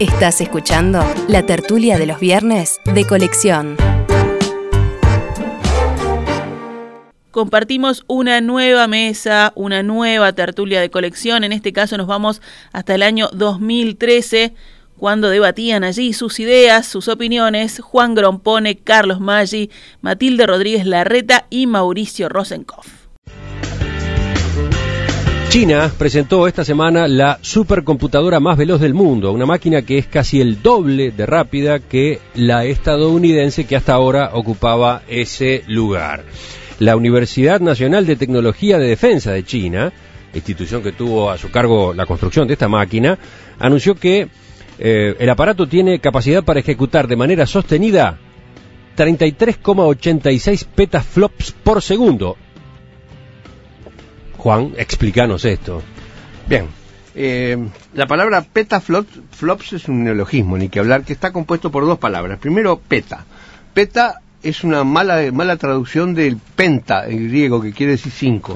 Estás escuchando la tertulia de los viernes de colección. Compartimos una nueva mesa, una nueva tertulia de colección. En este caso nos vamos hasta el año 2013 cuando debatían allí sus ideas, sus opiniones, Juan Grompone, Carlos Maggi, Matilde Rodríguez Larreta y Mauricio Rosenkopf. China presentó esta semana la supercomputadora más veloz del mundo, una máquina que es casi el doble de rápida que la estadounidense que hasta ahora ocupaba ese lugar. La Universidad Nacional de Tecnología de Defensa de China, institución que tuvo a su cargo la construcción de esta máquina, anunció que eh, el aparato tiene capacidad para ejecutar de manera sostenida 33,86 petaflops por segundo, Juan, explícanos esto. Bien, eh, la palabra petaflops es un neologismo, ni que hablar, que está compuesto por dos palabras. Primero, peta. Peta es una mala, mala traducción del penta, en griego, que quiere decir cinco.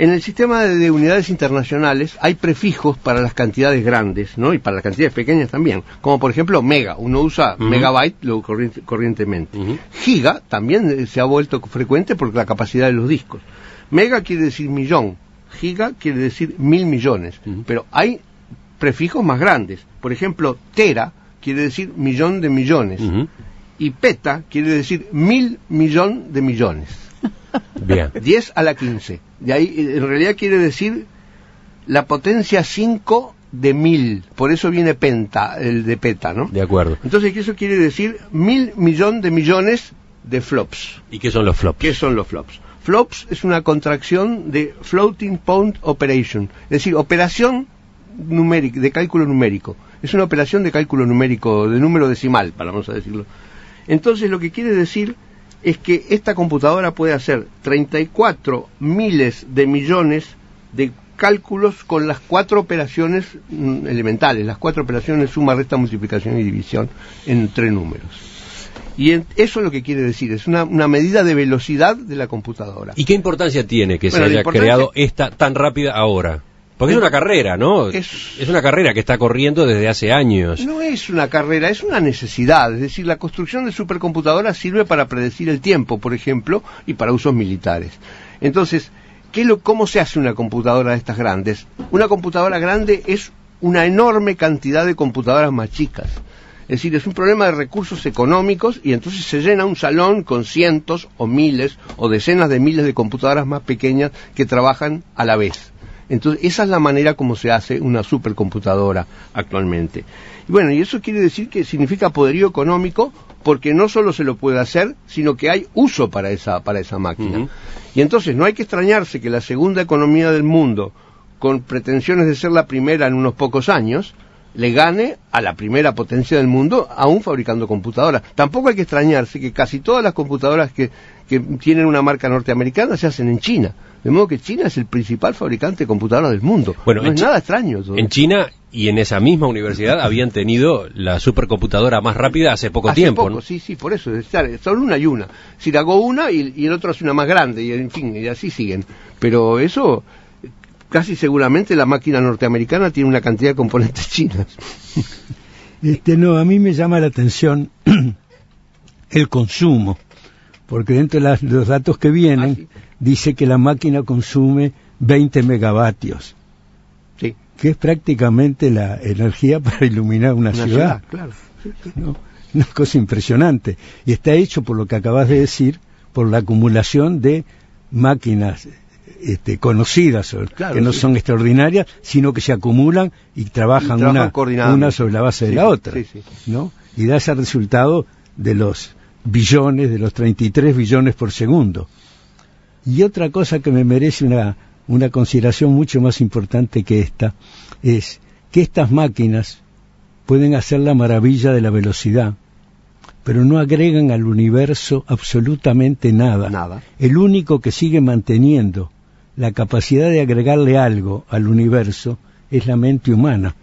En el sistema de, unidades internacionales hay prefijos para las cantidades grandes, ¿no? Y para las cantidades pequeñas también. Como por ejemplo mega. Uno usa megabyte lo corrientemente. Giga también eh, se ha vuelto frecuente por la capacidad de los discos. Mega quiere decir millón, giga quiere decir mil millones, pero hay prefijos más grandes. Por ejemplo, tera quiere decir millón de millones y peta quiere decir mil millón de millones. Bien. 10 a la 15. De ahí, en realidad quiere decir la potencia 5 de mil. Por eso viene penta, el de peta, ¿no? De acuerdo. Entonces, eso quiere decir mil millón de millones de flops. ¿Y qué son los flops? ¿Qué son los flops? FLOPS es una contracción de Floating Point Operation, es decir, operación numérica, de cálculo numérico. Es una operación de cálculo numérico, de número decimal, para vamos a decirlo. Entonces, lo que quiere decir es que esta computadora puede hacer 34 miles de millones de cálculos con las cuatro operaciones mm, elementales, las cuatro operaciones suma, resta, multiplicación y división entre números. Y eso es lo que quiere decir, es una, medida de velocidad de la computadora. ¿Y qué importancia tiene que se haya creado esta tan rápida ahora? Porque es una carrera, ¿no? Es, es, una carrera que está corriendo desde hace años. No es una carrera, es una necesidad. Es decir, la construcción de supercomputadoras sirve para predecir el tiempo, por ejemplo, y para usos militares. Entonces, ¿qué lo, ¿cómo se hace una computadora de estas grandes? Una computadora grande es una enorme cantidad de computadoras más chicas. Es decir, es un problema de recursos económicos y entonces se llena un salón con cientos o miles o decenas de miles de computadoras más pequeñas que trabajan a la vez. Entonces, esa es la manera como se hace una supercomputadora actualmente. Y bueno, y eso quiere decir que significa poderío económico porque no solo se lo puede hacer, sino que hay uso para esa, para esa máquina. Y entonces no hay que extrañarse que la segunda economía del mundo, con pretensiones de ser la primera en unos pocos años, le gane a la primera potencia del mundo, aún fabricando computadoras. Tampoco hay que extrañarse que casi todas las computadoras que, tienen una marca norteamericana se hacen en China. De modo que China es el principal fabricante de computadoras del mundo. Bueno, no es nada extraño. En China y en esa misma universidad habían tenido la supercomputadora más rápida hace poco tiempo. ¿no? Sí, sí, por eso. Son una y una. Si hago una y, y el otro hace una más grande y en fin, y así siguen. Pero eso casi seguramente la máquina norteamericana tiene una cantidad de componentes chinas. Este, no, a mí me llama la atención el consumo, porque dentro de los datos que vienen ah, dice que la máquina consume 20 megavatios, sí. que es prácticamente la energía para iluminar una, ciudad. claro. Una cosa impresionante. Y está hecho, por lo que acabas de decir, por la acumulación de máquinas este, conocidas, que no son extraordinarias, sino que se acumulan y trabajan una, una, sobre la base de la otra, ¿no? Y da ese resultado de los billones, de los 33 billones por segundo. Y otra cosa que me merece una, una consideración mucho más importante que esta es que estas máquinas pueden hacer la maravilla de la velocidad, pero no agregan al universo absolutamente nada. nada. El único que sigue manteniendo la capacidad de agregarle algo al universo es la mente humana.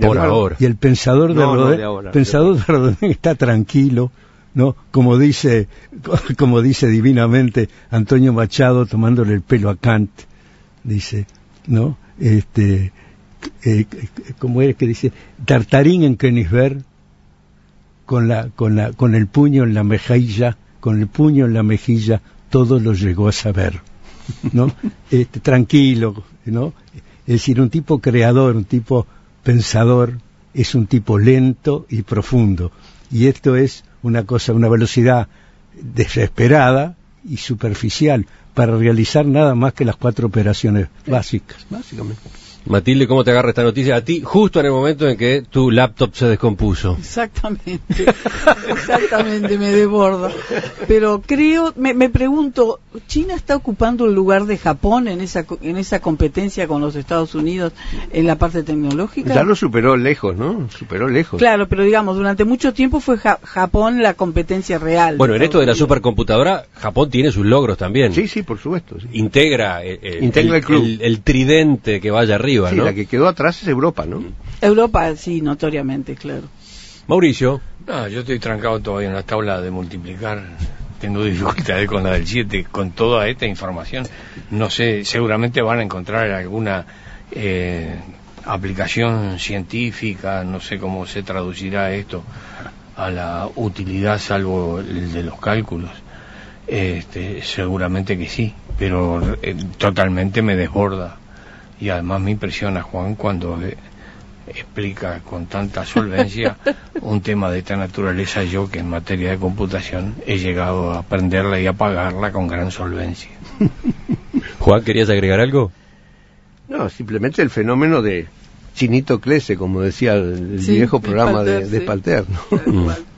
Por ahora. Y el pensador de, pensador de está tranquilo, ¿no? Como dice, como dice divinamente Antonio Machado tomándole el pelo a Kant, dice, ¿no? Este, eh, como es que dice, Tartarín en Königsberg, con, la, con, la, con el puño en la mejilla, con el puño en la mejilla, todo lo llegó a saber, ¿no? Este, tranquilo, ¿no? Es decir, un tipo creador, un tipo pensador, es un tipo lento y profundo. Y esto es una cosa, una velocidad desesperada y superficial para realizar nada más que las cuatro operaciones básicas. Matilde, ¿cómo te agarra esta noticia? A ti, justo en el momento en que tu laptop se descompuso. Exactamente, exactamente, me desborda. Pero creo, me, me, pregunto, ¿China está ocupando el lugar de Japón en esa, en esa competencia con los Estados Unidos en la parte tecnológica? Ya lo superó lejos, ¿no? Superó lejos. Claro, pero digamos, durante mucho tiempo fue ja Japón la competencia real. Bueno, en esto de la supercomputadora, Japón tiene sus logros también. Sí, sí, por supuesto. Sí. Integra, el, el, Integra el, club. el, el tridente que vaya arriba. Sí, ¿no? la que quedó atrás es Europa, ¿no? Europa, sí, notoriamente, claro. Mauricio. No, yo estoy trancado todavía en la tabla de multiplicar. Tengo dificultades con la del 7, con toda esta información. No sé, seguramente van a encontrar alguna eh, aplicación científica, no sé cómo se traducirá esto a la utilidad salvo el de los cálculos. Este, seguramente que sí, pero eh, totalmente me desborda y además me impresiona Juan cuando eh, explica con tanta solvencia un tema de esta naturaleza yo que en materia de computación he llegado a aprenderla y apagarla con gran solvencia. Juan, ¿querías agregar algo? No, simplemente el fenómeno de chinito crece, como decía el, el Sí, viejo programa de, Spalter, de sí. Spalter, ¿no?